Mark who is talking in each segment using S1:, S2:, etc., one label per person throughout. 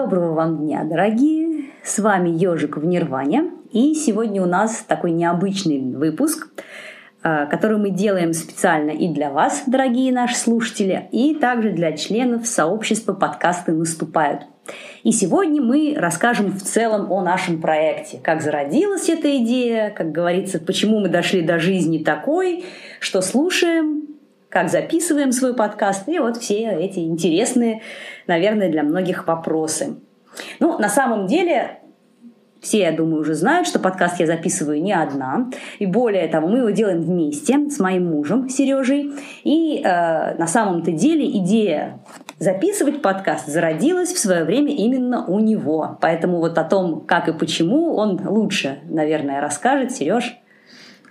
S1: Доброго вам дня, дорогие! С вами Ежик в Нирване. И сегодня у нас такой необычный выпуск, э, который мы делаем специально и для вас, дорогие наши слушатели, и также для членов сообщества подкасты «Наступают». И сегодня мы расскажем в целом о нашем проекте, как зародилась эта идея, как говорится, почему мы дошли до жизни такой, что слушаем, как записываем свой подкаст, и вот все эти интересные, наверное, для многих вопросы. Ну, на самом деле, все, я думаю, уже знают, что подкаст я записываю не одна. И более того, мы его делаем вместе с моим мужем Сережей. И э, на самом-то деле идея записывать подкаст зародилась в свое время именно у него. Поэтому вот о том, как и почему, он лучше, наверное, расскажет. Сереж.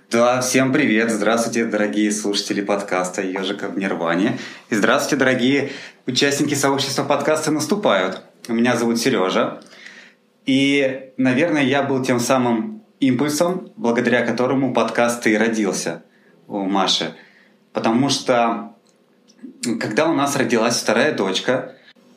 S2: Да, всем привет! Здравствуйте, дорогие слушатели подкаста «Ежика в Нирване». И здравствуйте, дорогие участники сообщества подкаста «Наступают». Меня зовут Сережа. И, наверное, я был тем самым импульсом, благодаря которому подкаст и родился у Маши. Потому что, когда у нас родилась вторая дочка,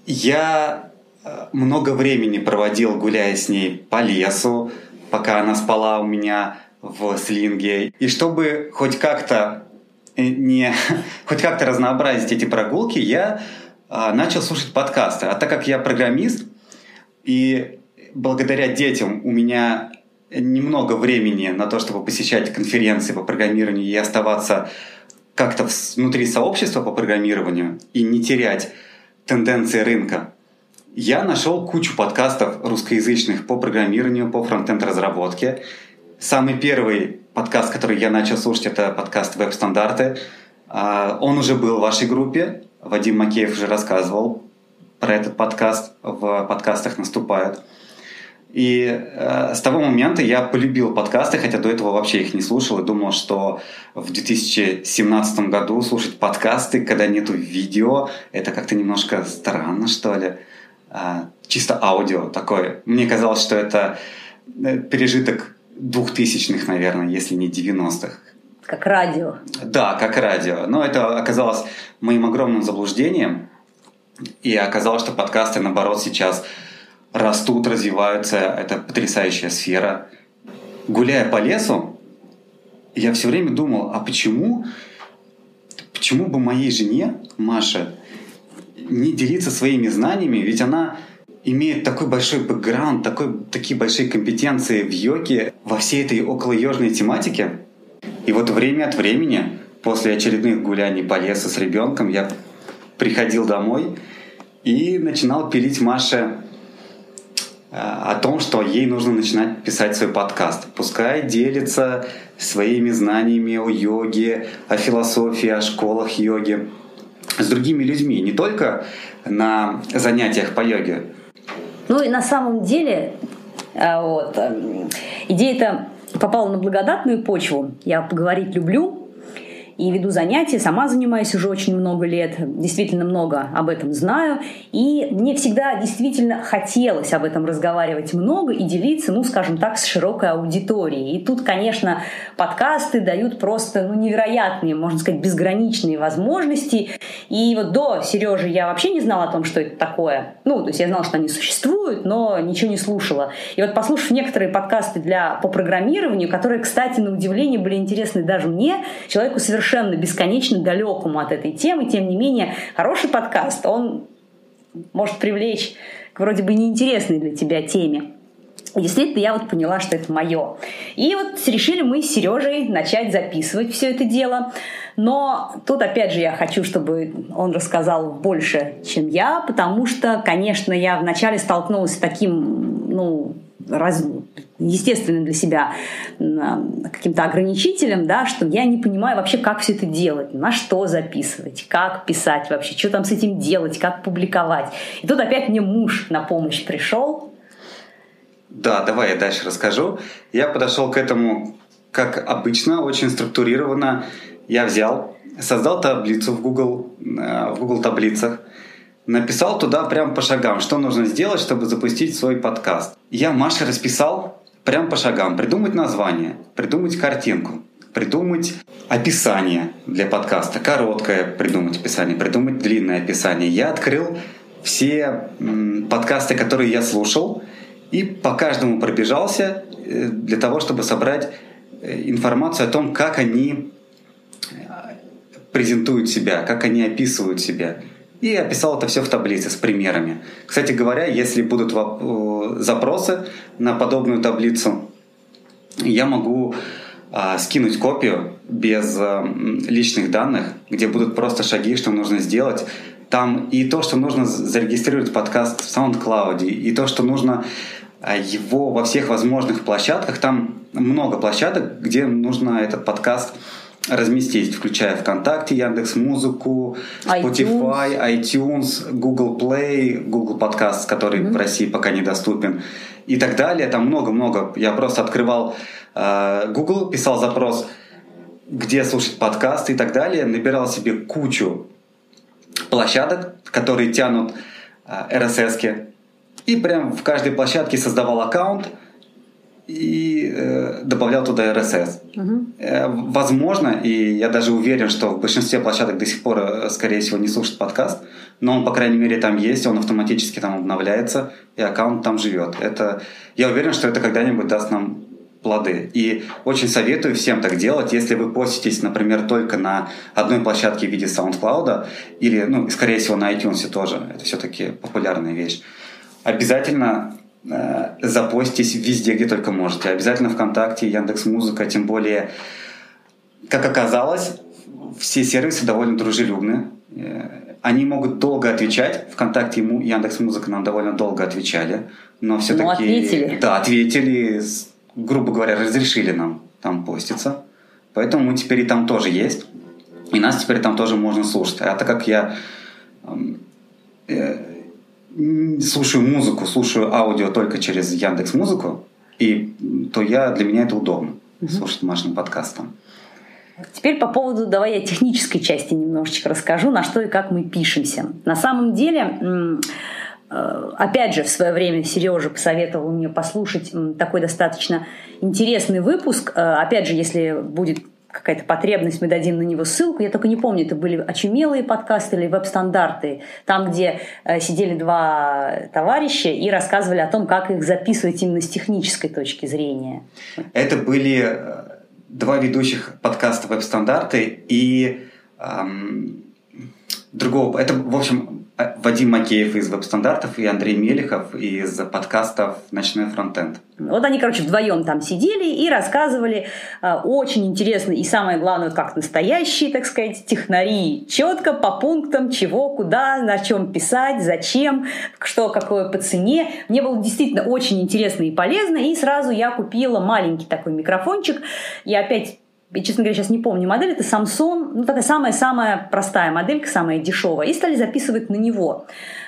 S2: я э, много времени проводил, гуляя с ней по лесу, пока она спала у меня в слинге. И чтобы хоть как-то э, не хоть как-то разнообразить эти прогулки, я а, начал слушать подкасты. А так как я программист, и благодаря детям у меня немного времени на то, чтобы посещать конференции по программированию и оставаться как-то внутри сообщества по программированию и не терять тенденции рынка, я нашел кучу подкастов русскоязычных по программированию, по фронтенд разработке Самый первый подкаст, который я начал слушать, это подкаст «Веб-стандарты». А, он уже был в вашей группе. Вадим Макеев уже рассказывал про этот подкаст. В подкастах наступают. И э, с того момента я полюбил подкасты, хотя до этого вообще их не слушал и думал, что в 2017 году слушать подкасты, когда нету видео, это как-то немножко странно, что ли. Э, чисто аудио такое. Мне казалось, что это э, пережиток двухтысячных, наверное, если не 90-х.
S1: Как радио.
S2: Да, как радио. Но это оказалось моим огромным заблуждением. И оказалось, что подкасты, наоборот, сейчас растут, развиваются. Это потрясающая сфера. Гуляя по лесу, я все время думал, а почему, почему бы моей жене, Маше, не делиться своими знаниями? Ведь она имеет такой большой бэкграунд, такой, такие большие компетенции в йоге во всей этой около околоежной тематике. И вот время от времени, после очередных гуляний по лесу с ребенком, я приходил домой и начинал пилить Маше э, о том, что ей нужно начинать писать свой подкаст. Пускай делится своими знаниями о йоге, о философии, о школах йоги с другими людьми, не только на занятиях по йоге,
S1: ну и на самом деле э, вот, э, идея-то попала на благодатную почву. Я поговорить люблю, и веду занятия, сама занимаюсь уже очень много лет, действительно много об этом знаю, и мне всегда действительно хотелось об этом разговаривать много и делиться, ну, скажем так, с широкой аудиторией. И тут, конечно, подкасты дают просто ну, невероятные, можно сказать, безграничные возможности. И вот до Сережи я вообще не знала о том, что это такое. Ну, то есть я знала, что они существуют, но ничего не слушала. И вот послушав некоторые подкасты для, по программированию, которые, кстати, на удивление были интересны даже мне, человеку совершенно совершенно бесконечно далекому от этой темы. Тем не менее, хороший подкаст, он может привлечь к вроде бы неинтересной для тебя теме. И действительно, я вот поняла, что это мое. И вот решили мы с Сережей начать записывать все это дело. Но тут, опять же, я хочу, чтобы он рассказал больше, чем я, потому что, конечно, я вначале столкнулась с таким, ну, раз, естественным для себя каким-то ограничителем, да, что я не понимаю вообще, как все это делать, на что записывать, как писать вообще, что там с этим делать, как публиковать. И тут опять мне муж на помощь пришел.
S2: Да, давай я дальше расскажу. Я подошел к этому, как обычно, очень структурированно. Я взял, создал таблицу в Google, э, в Google таблицах, написал туда прям по шагам, что нужно сделать, чтобы запустить свой подкаст. Я Маше расписал прям по шагам. Придумать название, придумать картинку, придумать описание для подкаста. Короткое придумать описание, придумать длинное описание. Я открыл все подкасты, которые я слушал, и по каждому пробежался э, для того, чтобы собрать э, информацию о том, как они презентуют себя, как они описывают себя. И описал это все в таблице с примерами. Кстати говоря, если будут запросы на подобную таблицу, я могу а, скинуть копию без а, личных данных, где будут просто шаги, что нужно сделать. Там и то, что нужно зарегистрировать подкаст в SoundCloud, и то, что нужно а, его во всех возможных площадках. Там много площадок, где нужно этот подкаст разместить, включая ВКонтакте, Яндекс Музыку, Spotify, iTunes, iTunes Google Play, Google Podcast, который mm-hmm. в России пока недоступен, и так далее. Там много-много. Я просто открывал э, Google, писал запрос, где слушать подкасты и так далее, набирал себе кучу площадок, которые тянут э, RSS-ки, и прям в каждой площадке создавал аккаунт – и э, добавлял туда RSS. Угу. Э, возможно, и я даже уверен, что в большинстве площадок до сих пор, э, скорее всего, не слушают подкаст, но он, по крайней мере, там есть, он автоматически там обновляется, и аккаунт там живет. Это, я уверен, что это когда-нибудь даст нам плоды. И очень советую всем так делать, если вы поститесь, например, только на одной площадке в виде SoundCloud, или, ну, скорее всего, на iTunes тоже, это все-таки популярная вещь. Обязательно запостись везде, где только можете. Обязательно ВКонтакте, Яндекс Музыка, тем более, как оказалось, все сервисы довольно дружелюбны. Э, они могут долго отвечать. ВКонтакте и Яндекс Музыка нам довольно долго отвечали. Но все-таки... Ну,
S1: ответили.
S2: Да, ответили, грубо говоря, разрешили нам там поститься. Поэтому мы теперь и там тоже есть. И нас теперь там тоже можно слушать. А так как я э, слушаю музыку, слушаю аудио только через Яндекс Музыку, и то я для меня это удобно угу. слушать домашним подкастом.
S1: Теперь по поводу, давай я технической части немножечко расскажу, на что и как мы пишемся. На самом деле, э, опять же, в свое время Сережа посоветовал мне послушать такой достаточно интересный выпуск. Э, опять же, если будет какая-то потребность, мы дадим на него ссылку. Я только не помню, это были очумелые подкасты или веб-стандарты, там, где э, сидели два товарища и рассказывали о том, как их записывать именно с технической точки зрения.
S2: Это были э, два ведущих подкаста веб-стандарты и эм, другого. Это, в общем, Вадим Макеев из веб-стандартов и Андрей Мелехов из подкастов «Ночной фронтенд».
S1: Вот они, короче, вдвоем там сидели и рассказывали э, очень интересно и самое главное, вот как настоящие, так сказать, технари, четко по пунктам, чего, куда, на чем писать, зачем, что какое по цене. Мне было действительно очень интересно и полезно, и сразу я купила маленький такой микрофончик. Я опять я, честно говоря, сейчас не помню модель, это Samsung, ну такая самая-самая простая моделька, самая дешевая, и стали записывать на него.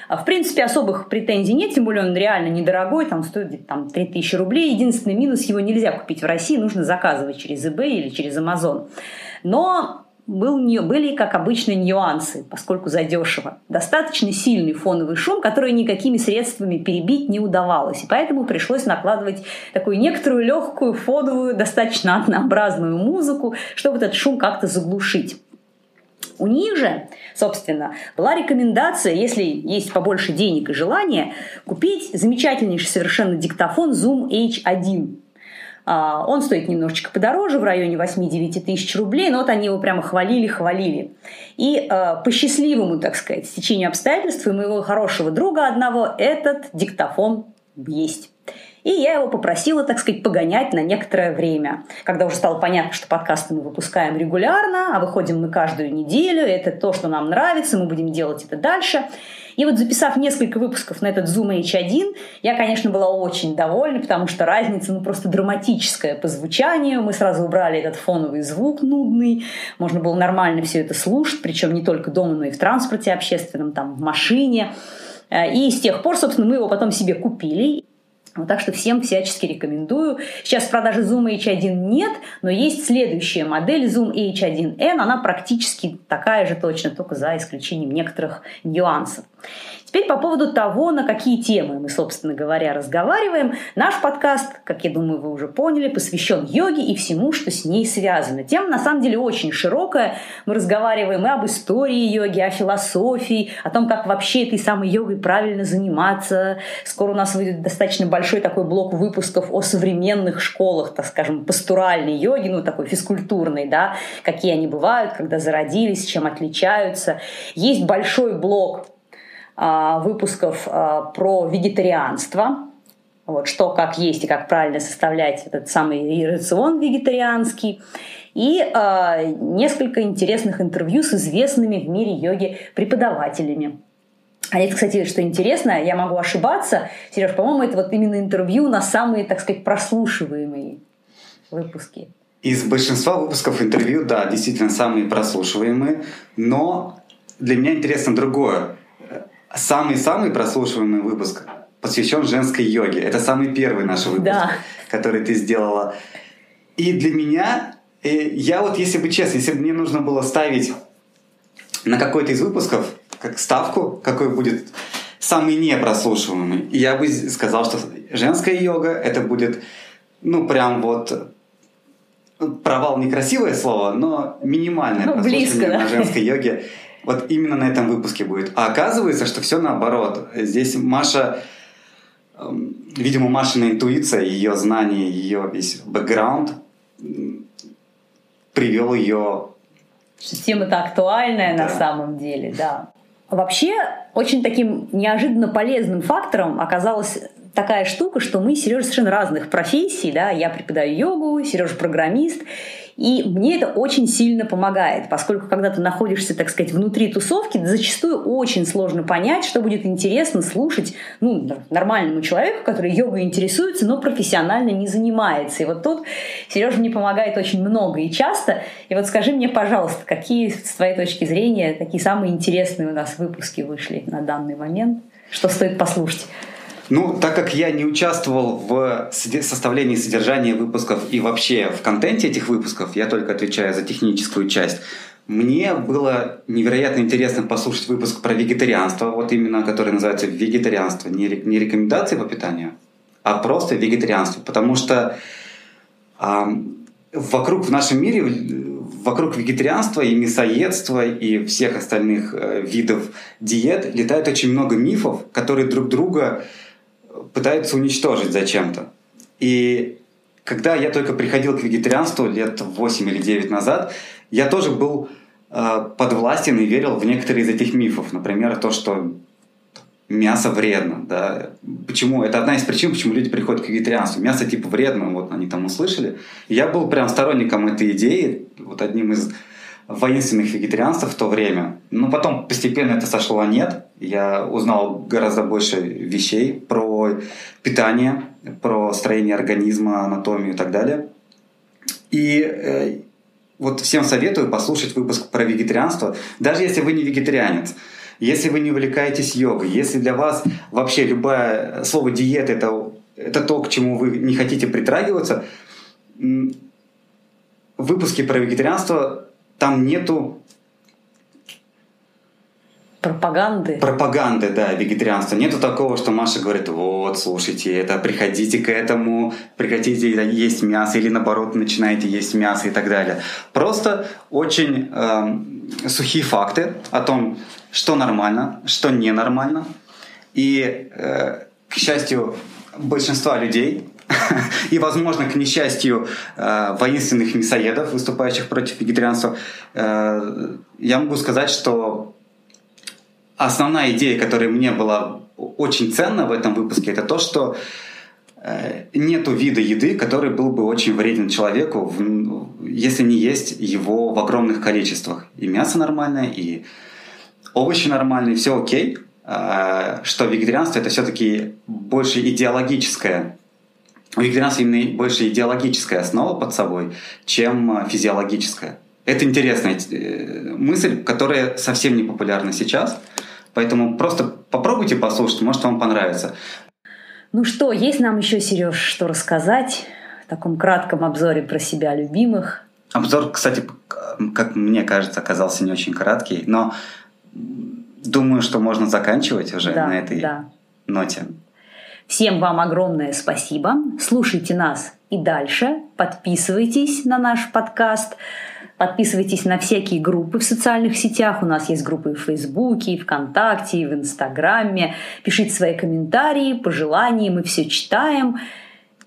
S1: А, в принципе, особых претензий нет, тем более он реально недорогой, там стоит там, 3000 рублей. Единственный минус, его нельзя купить в России, нужно заказывать через eBay или через Amazon. Но был, были, как обычно, нюансы, поскольку задешево. Достаточно сильный фоновый шум, который никакими средствами перебить не удавалось. И поэтому пришлось накладывать такую некоторую легкую, фоновую, достаточно однообразную музыку, чтобы этот шум как-то заглушить. У них же, собственно, была рекомендация, если есть побольше денег и желания, купить замечательнейший совершенно диктофон Zoom H1 а, он стоит немножечко подороже, в районе 8-9 тысяч рублей, но вот они его прямо хвалили-хвалили. И а, по счастливому, так сказать, стечению обстоятельств и моего хорошего друга одного этот диктофон есть. И я его попросила, так сказать, погонять на некоторое время. Когда уже стало понятно, что подкасты мы выпускаем регулярно, а выходим мы каждую неделю, это то, что нам нравится, мы будем делать это дальше. И вот записав несколько выпусков на этот Zoom H1, я, конечно, была очень довольна, потому что разница, ну, просто драматическая по звучанию. Мы сразу убрали этот фоновый звук нудный, можно было нормально все это слушать, причем не только дома, но и в транспорте общественном, там, в машине. Э, и с тех пор, собственно, мы его потом себе купили. Вот так что всем всячески рекомендую. Сейчас в продаже Zoom H1 нет, но есть следующая модель Zoom H1N. Она практически такая же точно, только за исключением некоторых нюансов. Теперь по поводу того, на какие темы мы, собственно говоря, разговариваем. Наш подкаст, как я думаю, вы уже поняли, посвящен йоге и всему, что с ней связано. Тема, на самом деле, очень широкая. Мы разговариваем и об истории йоги, о философии, о том, как вообще этой самой йогой правильно заниматься. Скоро у нас выйдет достаточно большой такой блок выпусков о современных школах, так скажем, пастуральной йоги, ну, такой физкультурной, да, какие они бывают, когда зародились, чем отличаются. Есть большой блок выпусков а, про вегетарианство, вот, что как есть и как правильно составлять этот самый рацион вегетарианский, и э, несколько интересных интервью с известными в мире йоги преподавателями. А это, кстати, что интересно, я могу ошибаться, Сереж, по-моему, это вот именно интервью на самые, так сказать, прослушиваемые выпуски.
S2: Из большинства выпусков интервью, да, действительно самые прослушиваемые, но для меня интересно другое самый-самый прослушиваемый выпуск посвящен женской йоге. Это самый первый наш выпуск, да. который ты сделала. И для меня, я вот, если бы честно, если бы мне нужно было ставить на какой-то из выпусков как ставку, какой будет самый непрослушиваемый, я бы сказал, что женская йога это будет, ну, прям вот провал некрасивое слово, но минимальное ну, прослушивание близко, да? на женской йоге вот именно на этом выпуске будет. А оказывается, что все наоборот. Здесь Маша, эм, видимо, Машина интуиция, ее знание, ее весь бэкграунд привел ее...
S1: Тема-то актуальная да. на самом деле, да. Вообще, очень таким неожиданно полезным фактором оказалась такая штука, что мы, Сережа, совершенно разных профессий, да, я преподаю йогу, Сережа программист, и мне это очень сильно помогает, поскольку когда ты находишься, так сказать, внутри тусовки, зачастую очень сложно понять, что будет интересно слушать ну, нормальному человеку, который йогой интересуется, но профессионально не занимается. И вот тут Сережа мне помогает очень много и часто. И вот скажи мне, пожалуйста, какие, с твоей точки зрения, такие самые интересные у нас выпуски вышли на данный момент? Что стоит послушать?
S2: Ну, так как я не участвовал в составлении содержания выпусков и вообще в контенте этих выпусков, я только отвечаю за техническую часть, мне было невероятно интересно послушать выпуск про вегетарианство, вот именно который называется «Вегетарианство», не, рекомендации по питанию, а просто вегетарианство, потому что а, вокруг в нашем мире, вокруг вегетарианства и мясоедства и всех остальных э, видов диет летает очень много мифов, которые друг друга пытаются уничтожить зачем-то. И когда я только приходил к вегетарианству лет 8 или 9 назад, я тоже был э, подвластен и верил в некоторые из этих мифов. Например, то, что мясо вредно. Да? Почему? Это одна из причин, почему люди приходят к вегетарианству. Мясо типа вредно, вот они там услышали. Я был прям сторонником этой идеи, вот одним из воинственных вегетарианцев в то время. Но потом постепенно это сошло нет. Я узнал гораздо больше вещей про питание, про строение организма, анатомию и так далее. И э, вот всем советую послушать выпуск про вегетарианство, даже если вы не вегетарианец. Если вы не увлекаетесь йогой, если для вас вообще любое слово диета это, это то, к чему вы не хотите притрагиваться, выпуски про вегетарианство там нету
S1: пропаганды.
S2: Пропаганды, да, вегетарианства. Нету такого, что Маша говорит, вот, слушайте, это приходите к этому, прекратите есть мясо, или наоборот, начинаете есть мясо и так далее. Просто очень э, сухие факты о том, что нормально, что ненормально. И, э, к счастью, большинства людей и, возможно, к несчастью э, воинственных мясоедов, выступающих против вегетарианства, э, я могу сказать, что основная идея, которая мне была очень ценна в этом выпуске, это то, что э, нету вида еды, который был бы очень вреден человеку, если не есть его в огромных количествах. И мясо нормальное, и овощи нормальные, все окей. Что вегетарианство это все-таки больше идеологическое у вегетарианства именно больше идеологическая основа под собой, чем э, физиологическая. Это интересная э, мысль, которая совсем не популярна сейчас. Поэтому просто попробуйте послушать, может вам понравится.
S1: Ну что, есть нам еще, Сереж, что рассказать в таком кратком обзоре про себя любимых?
S2: Обзор, кстати, как мне кажется, оказался не очень краткий, но думаю, что можно заканчивать уже
S1: Да,
S2: на этой
S1: да.
S2: ноте.
S1: Всем вам огромное спасибо. Слушайте нас и дальше. Подписывайтесь на наш подкаст. Подписывайтесь на всякие группы в социальных сетях. У нас есть группы в Фейсбуке, ВКонтакте, в Инстаграме. Пишите свои комментарии, пожелания. Мы все читаем.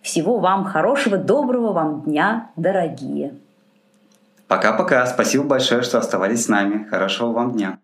S1: Всего вам хорошего, доброго вам дня, дорогие.
S2: Пока-пока. Спасибо большое, что оставались с нами. Хорошего вам дня.